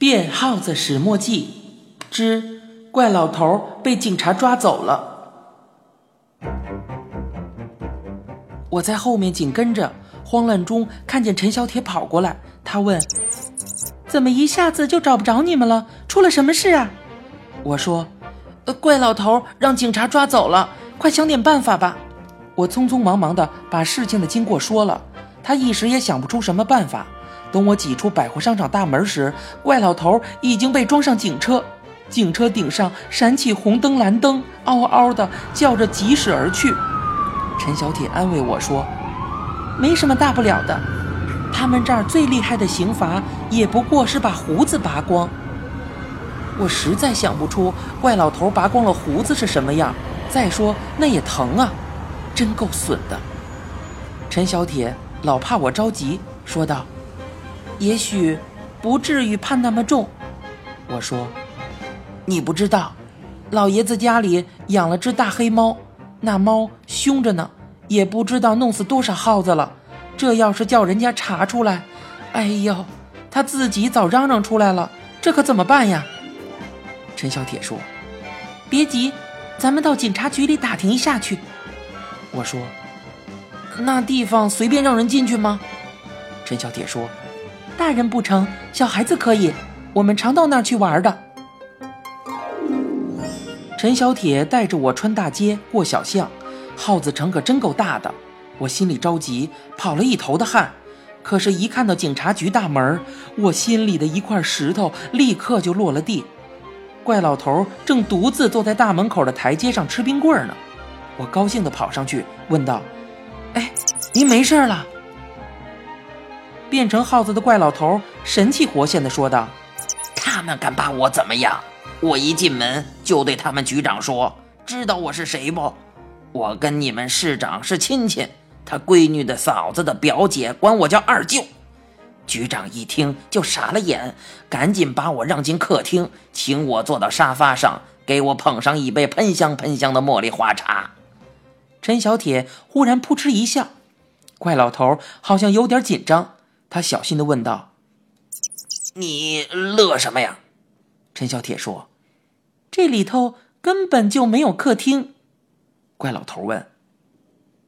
变耗子始末记之怪老头被警察抓走了。我在后面紧跟着，慌乱中看见陈小铁跑过来，他问：“怎么一下子就找不着你们了？出了什么事啊？”我说：“，怪老头让警察抓走了，快想点办法吧。”我匆匆忙忙的把事情的经过说了，他一时也想不出什么办法。等我挤出百货商场大门时，怪老头已经被装上警车，警车顶上闪起红灯蓝灯，嗷嗷的叫着疾驶而去。陈小铁安慰我说：“没什么大不了的，他们这儿最厉害的刑罚也不过是把胡子拔光。”我实在想不出怪老头拔光了胡子是什么样，再说那也疼啊，真够损的。陈小铁老怕我着急，说道。也许不至于判那么重，我说，你不知道，老爷子家里养了只大黑猫，那猫凶着呢，也不知道弄死多少耗子了。这要是叫人家查出来，哎呦，他自己早嚷嚷出来了，这可怎么办呀？陈小铁说：“别急，咱们到警察局里打听一下去。”我说：“那地方随便让人进去吗？”陈小铁说。大人不成，小孩子可以。我们常到那儿去玩的。陈小铁带着我穿大街过小巷，耗子城可真够大的。我心里着急，跑了一头的汗。可是，一看到警察局大门，我心里的一块石头立刻就落了地。怪老头正独自坐在大门口的台阶上吃冰棍呢。我高兴地跑上去问道：“哎，您没事了？”变成耗子的怪老头神气活现地说道：“他们敢把我怎么样？我一进门就对他们局长说，知道我是谁不？我跟你们市长是亲戚，他闺女的嫂子的表姐管我叫二舅。局长一听就傻了眼，赶紧把我让进客厅，请我坐到沙发上，给我捧上一杯喷香喷香的茉莉花茶。”陈小铁忽然扑哧一笑，怪老头好像有点紧张。他小心的问道：“你乐什么呀？”陈小铁说：“这里头根本就没有客厅。”怪老头问：“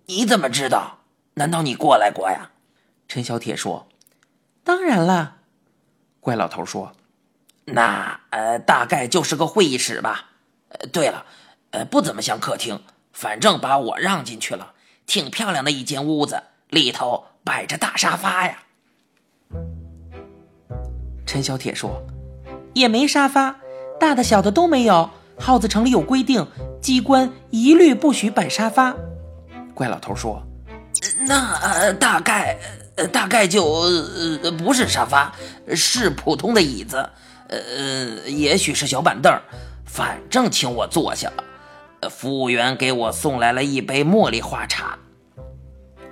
你怎么知道？难道你过来过呀？”陈小铁说：“当然了。”怪老头说：“那呃，大概就是个会议室吧。对了，呃，不怎么像客厅，反正把我让进去了，挺漂亮的一间屋子，里头摆着大沙发呀。”陈小铁说：“也没沙发，大的小的都没有。耗子城里有规定，机关一律不许摆沙发。”怪老头说：“那大概大概就不是沙发，是普通的椅子，呃，也许是小板凳，反正请我坐下了。服务员给我送来了一杯茉莉花茶。”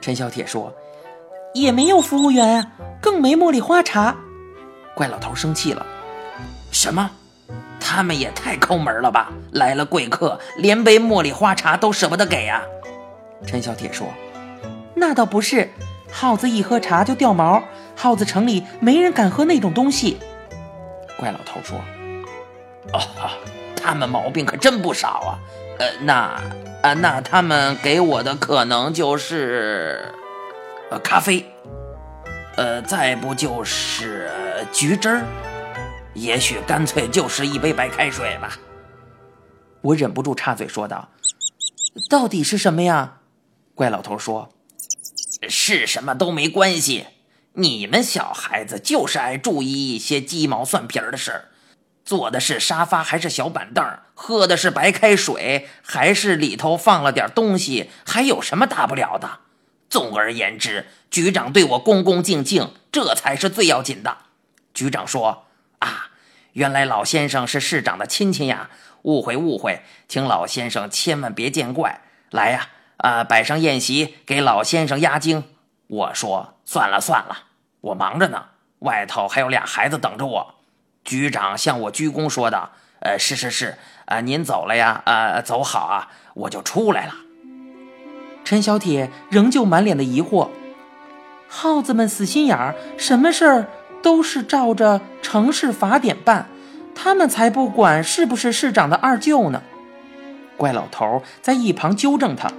陈小铁说：“也没有服务员啊，更没茉莉花茶。”怪老头生气了，什么？他们也太抠门了吧！来了贵客，连杯茉莉花茶都舍不得给啊！陈小铁说：“那倒不是，耗子一喝茶就掉毛，耗子城里没人敢喝那种东西。”怪老头说：“哦，他们毛病可真不少啊！呃，那啊，那他们给我的可能就是呃咖啡。”呃，再不就是橘汁儿，也许干脆就是一杯白开水吧。我忍不住插嘴说道：“到底是什么呀？”怪老头说：“是什么都没关系，你们小孩子就是爱注意一些鸡毛蒜皮的事儿。坐的是沙发还是小板凳？喝的是白开水还是里头放了点东西？还有什么大不了的？”总而言之，局长对我恭恭敬敬，这才是最要紧的。局长说：“啊，原来老先生是市长的亲戚呀，误会误会，请老先生千万别见怪。来呀，啊，摆上宴席，给老先生压惊。”我说：“算了算了，我忙着呢，外头还有俩孩子等着我。”局长向我鞠躬说道：“呃，是是是，啊，您走了呀，啊，走好啊，我就出来了。”陈小铁仍旧满脸的疑惑，耗子们死心眼儿，什么事儿都是照着城市法典办，他们才不管是不是市长的二舅呢。怪老头在一旁纠正他：“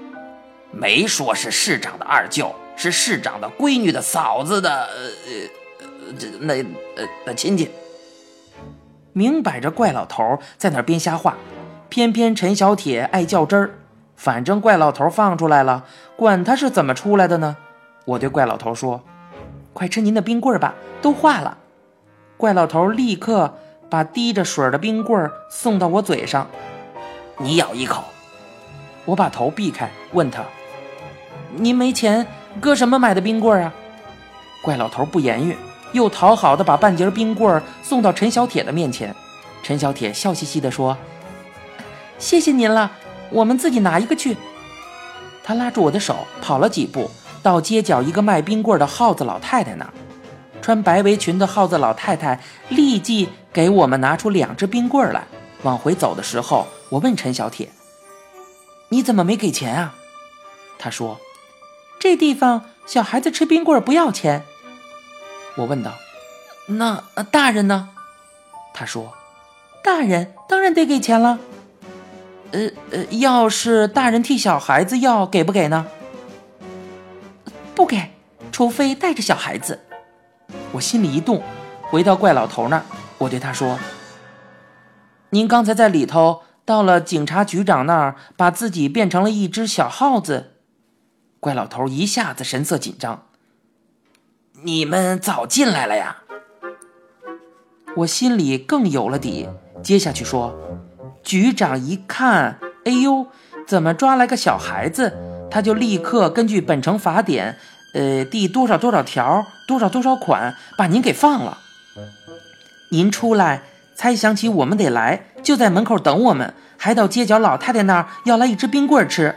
没说是市长的二舅，是市长的闺女的嫂子的，呃，这那呃的亲戚。”明摆着怪老头在那编瞎话，偏偏陈小铁爱较真儿。反正怪老头放出来了，管他是怎么出来的呢？我对怪老头说：“快吃您的冰棍吧，都化了。”怪老头立刻把滴着水的冰棍送到我嘴上，你咬一口。我把头避开，问他：“您没钱，搁什么买的冰棍啊？”怪老头不言语，又讨好的把半截冰棍送到陈小铁的面前。陈小铁笑嘻嘻地说：“谢谢您了，我们自己拿一个去。”他拉住我的手，跑了几步。到街角一个卖冰棍的耗子老太太那儿，穿白围裙的耗子老太太立即给我们拿出两只冰棍来。往回走的时候，我问陈小铁：“你怎么没给钱啊？”他说：“这地方小孩子吃冰棍不要钱。”我问道：“那大人呢？”他说：“大人当然得给钱了。呃呃，要是大人替小孩子要，给不给呢？”不给，除非带着小孩子。我心里一动，回到怪老头那儿，我对他说：“您刚才在里头到了警察局长那儿，把自己变成了一只小耗子。”怪老头一下子神色紧张：“你们早进来了呀？”我心里更有了底，接下去说：“局长一看，哎呦，怎么抓来个小孩子？”他就立刻根据本城法典，呃，第多少多少条，多少多少款，把您给放了。您出来才想起我们得来，就在门口等我们，还到街角老太太那儿要来一只冰棍吃。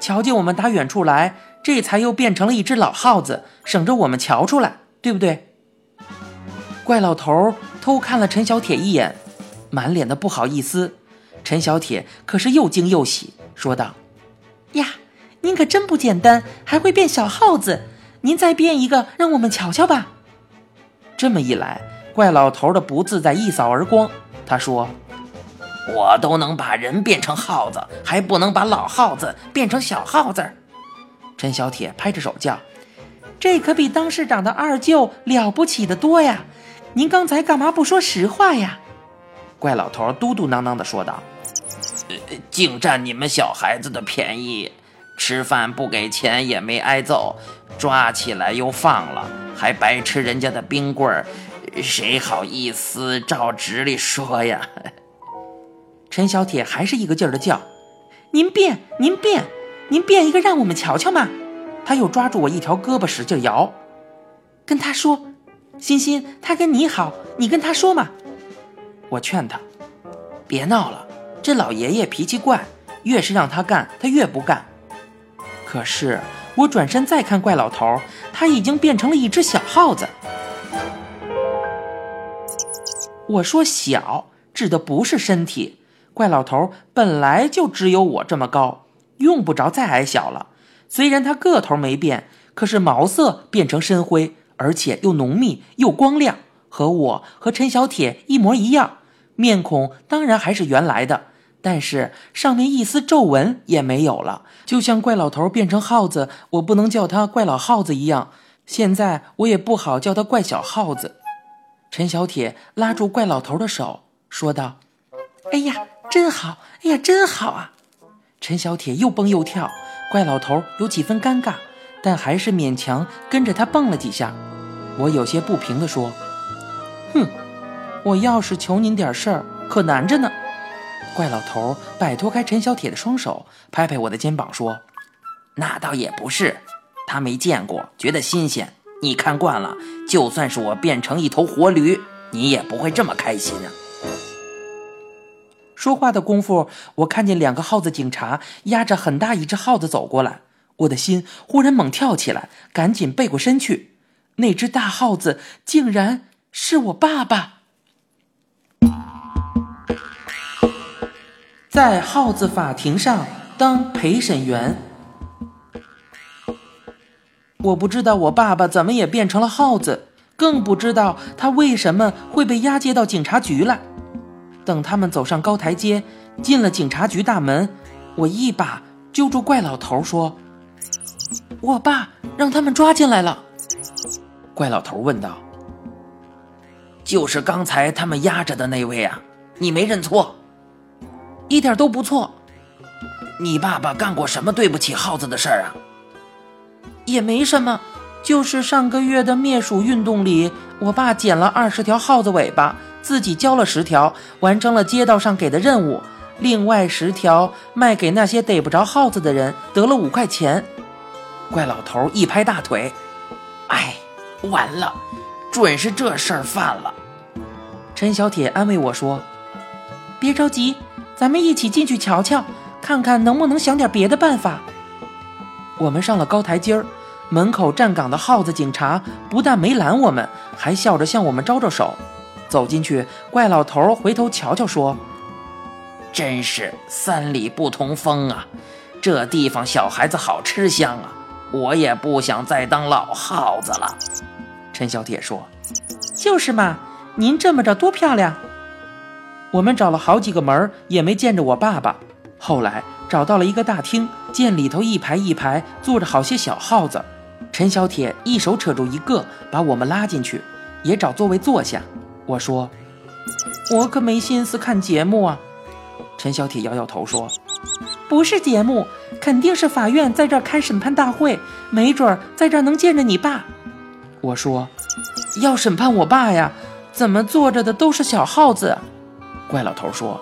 瞧见我们打远处来，这才又变成了一只老耗子，省着我们瞧出来，对不对？怪老头偷看了陈小铁一眼，满脸的不好意思。陈小铁可是又惊又喜，说道：“呀。”您可真不简单，还会变小耗子。您再变一个，让我们瞧瞧吧。这么一来，怪老头的不自在一扫而光。他说：“我都能把人变成耗子，还不能把老耗子变成小耗子？”陈小铁拍着手叫：“这可比当市长的二舅了不起的多呀！您刚才干嘛不说实话呀？”怪老头嘟嘟囔囔地说道：“净占你们小孩子的便宜。”吃饭不给钱也没挨揍，抓起来又放了，还白吃人家的冰棍儿，谁好意思照直里说呀？陈小铁还是一个劲儿的叫：“您变，您变，您变一个让我们瞧瞧嘛！”他又抓住我一条胳膊使劲摇，跟他说：“欣欣，他跟你好，你跟他说嘛。”我劝他：“别闹了，这老爷爷脾气怪，越是让他干，他越不干。”可是我转身再看怪老头，他已经变成了一只小耗子。我说“小”指的不是身体，怪老头本来就只有我这么高，用不着再矮小了。虽然他个头没变，可是毛色变成深灰，而且又浓密又光亮，和我和陈小铁一模一样。面孔当然还是原来的。但是上面一丝皱纹也没有了，就像怪老头变成耗子，我不能叫他怪老耗子一样。现在我也不好叫他怪小耗子。陈小铁拉住怪老头的手，说道：“哎呀，真好！哎呀，真好啊！”陈小铁又蹦又跳，怪老头有几分尴尬，但还是勉强跟着他蹦了几下。我有些不平地说：“哼，我要是求您点事儿，可难着呢。”怪老头摆脱开陈小铁的双手，拍拍我的肩膀说：“那倒也不是，他没见过，觉得新鲜。你看惯了，就算是我变成一头活驴，你也不会这么开心啊。”说话的功夫，我看见两个耗子警察压着很大一只耗子走过来，我的心忽然猛跳起来，赶紧背过身去。那只大耗子竟然是我爸爸。在耗子法庭上当陪审员，我不知道我爸爸怎么也变成了耗子，更不知道他为什么会被押解到警察局来。等他们走上高台阶，进了警察局大门，我一把揪住怪老头说：“我爸让他们抓进来了。”怪老头问道：“就是刚才他们押着的那位啊？你没认错？一点都不错。你爸爸干过什么对不起耗子的事儿啊？也没什么，就是上个月的灭鼠运动里，我爸捡了二十条耗子尾巴，自己交了十条，完成了街道上给的任务。另外十条卖给那些逮不着耗子的人，得了五块钱。怪老头一拍大腿：“哎！”完了，准是这事儿犯了。陈小铁安慰我说：“别着急，咱们一起进去瞧瞧，看看能不能想点别的办法。”我们上了高台阶儿，门口站岗的耗子警察不但没拦我们，还笑着向我们招招手。走进去，怪老头回头瞧瞧说：“真是三里不同风啊，这地方小孩子好吃香啊，我也不想再当老耗子了。”陈小铁说：“就是嘛，您这么着多漂亮。”我们找了好几个门也没见着我爸爸。后来找到了一个大厅，见里头一排一排坐着好些小耗子。陈小铁一手扯住一个，把我们拉进去，也找座位坐下。我说：“我可没心思看节目啊。”陈小铁摇摇头说：“不是节目，肯定是法院在这儿开审判大会，没准儿在这儿能见着你爸。”我说：“要审判我爸呀，怎么坐着的都是小耗子？”怪老头说：“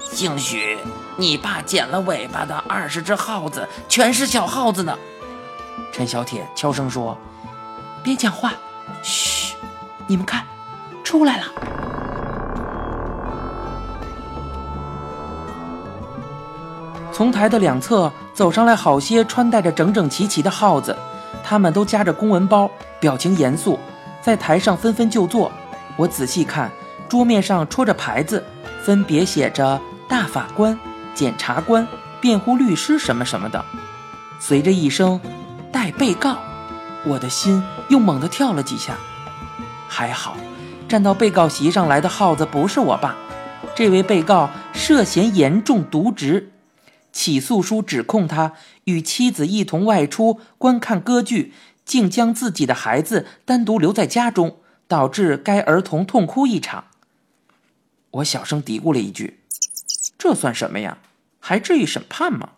兴许你爸剪了尾巴的二十只耗子全是小耗子呢。”陈小铁悄声说：“别讲话，嘘，你们看，出来了。”从台的两侧走上来好些穿戴着整整齐齐的耗子。他们都夹着公文包，表情严肃，在台上纷纷就坐。我仔细看，桌面上戳着牌子，分别写着“大法官”“检察官”“辩护律师”什么什么的。随着一声“待被告”，我的心又猛地跳了几下。还好，站到被告席上来的耗子不是我爸。这位被告涉嫌严重渎职。起诉书指控他与妻子一同外出观看歌剧，竟将自己的孩子单独留在家中，导致该儿童痛哭一场。我小声嘀咕了一句：“这算什么呀？还至于审判吗？”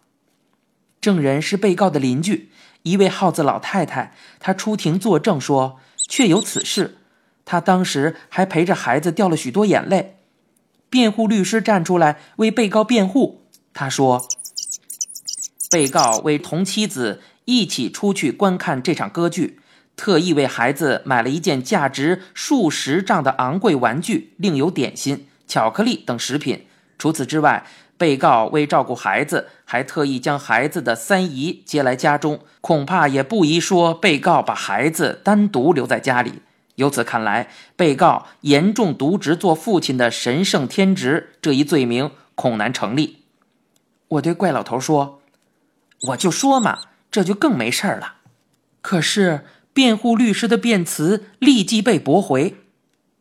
证人是被告的邻居，一位耗子老太太。她出庭作证说，确有此事。她当时还陪着孩子掉了许多眼泪。辩护律师站出来为被告辩护，他说。被告为同妻子一起出去观看这场歌剧，特意为孩子买了一件价值数十丈的昂贵玩具，另有点心、巧克力等食品。除此之外，被告为照顾孩子，还特意将孩子的三姨接来家中。恐怕也不宜说，被告把孩子单独留在家里。由此看来，被告严重渎职做父亲的神圣天职这一罪名恐难成立。我对怪老头说。我就说嘛，这就更没事儿了。可是辩护律师的辩词立即被驳回。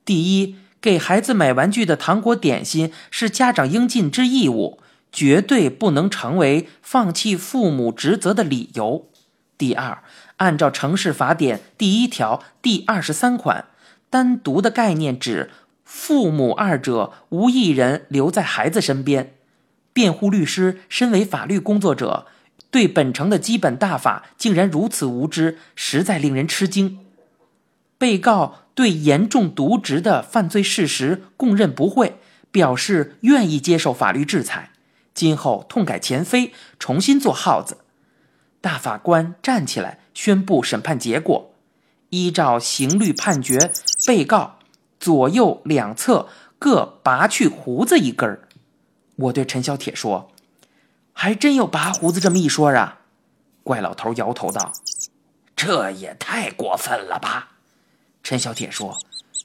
第一，给孩子买玩具的糖果点心是家长应尽之义务，绝对不能成为放弃父母职责的理由。第二，按照《城市法典》第一条第二十三款，单独的概念指父母二者无一人留在孩子身边。辩护律师身为法律工作者。对本城的基本大法竟然如此无知，实在令人吃惊。被告对严重渎职的犯罪事实供认不讳，表示愿意接受法律制裁，今后痛改前非，重新做耗子。大法官站起来宣布审判结果：依照刑律判决，被告左右两侧各拔去胡子一根儿。我对陈小铁说。还真有拔胡子这么一说啊！怪老头摇头道：“这也太过分了吧！”陈小铁说：“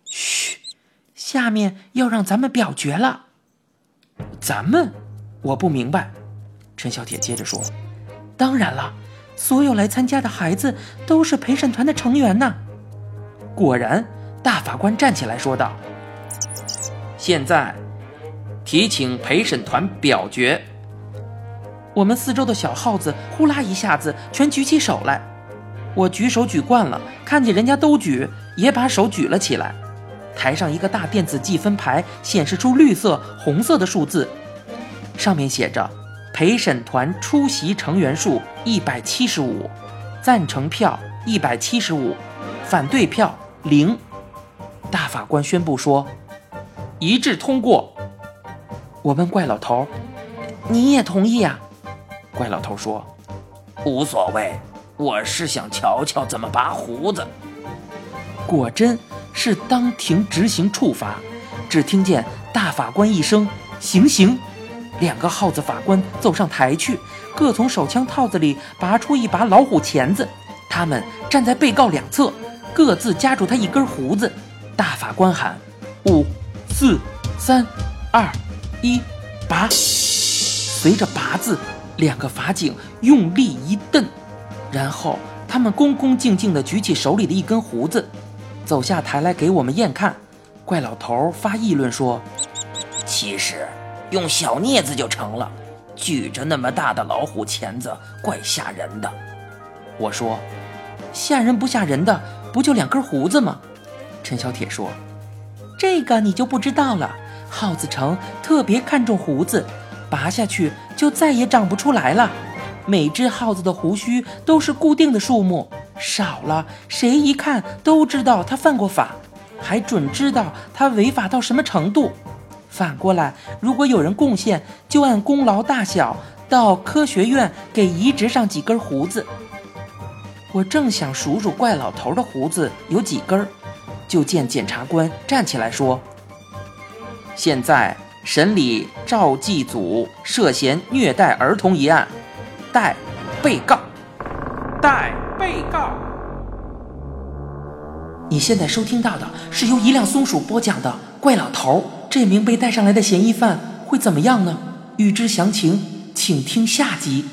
嘘，下面要让咱们表决了。”咱们？我不明白。陈小铁接着说：“当然了，所有来参加的孩子都是陪审团的成员呢。”果然，大法官站起来说道：“现在，提请陪审团表决。”我们四周的小耗子呼啦一下子全举起手来。我举手举惯了，看见人家都举，也把手举了起来。台上一个大电子计分牌显示出绿色、红色的数字，上面写着：“陪审团出席成员数一百七十五，赞成票一百七十五，反对票零。”大法官宣布说：“一致通过。”我问怪老头：“你也同意呀？”怪老头说：“无所谓，我是想瞧瞧怎么拔胡子。”果真是当庭执行处罚。只听见大法官一声“行刑”，两个耗子法官走上台去，各从手枪套子里拔出一把老虎钳子。他们站在被告两侧，各自夹住他一根胡子。大法官喊：“五、四、三、二、一，拔！”随着拔字。两个法警用力一蹬，然后他们恭恭敬敬地举起手里的一根胡子，走下台来给我们验看。怪老头发议论说：“其实用小镊子就成了，举着那么大的老虎钳子，怪吓人的。”我说：“吓人不吓人的，不就两根胡子吗？”陈小铁说：“这个你就不知道了，耗子城特别看重胡子。”拔下去就再也长不出来了。每只耗子的胡须都是固定的数目，少了谁一看都知道他犯过法，还准知道他违法到什么程度。反过来，如果有人贡献，就按功劳大小到科学院给移植上几根胡子。我正想数数怪老头的胡子有几根，就见检察官站起来说：“现在。”审理赵继祖涉嫌虐待儿童一案，待被告。代被告。你现在收听到的是由一辆松鼠播讲的《怪老头》，这名被带上来的嫌疑犯会怎么样呢？欲知详情，请听下集。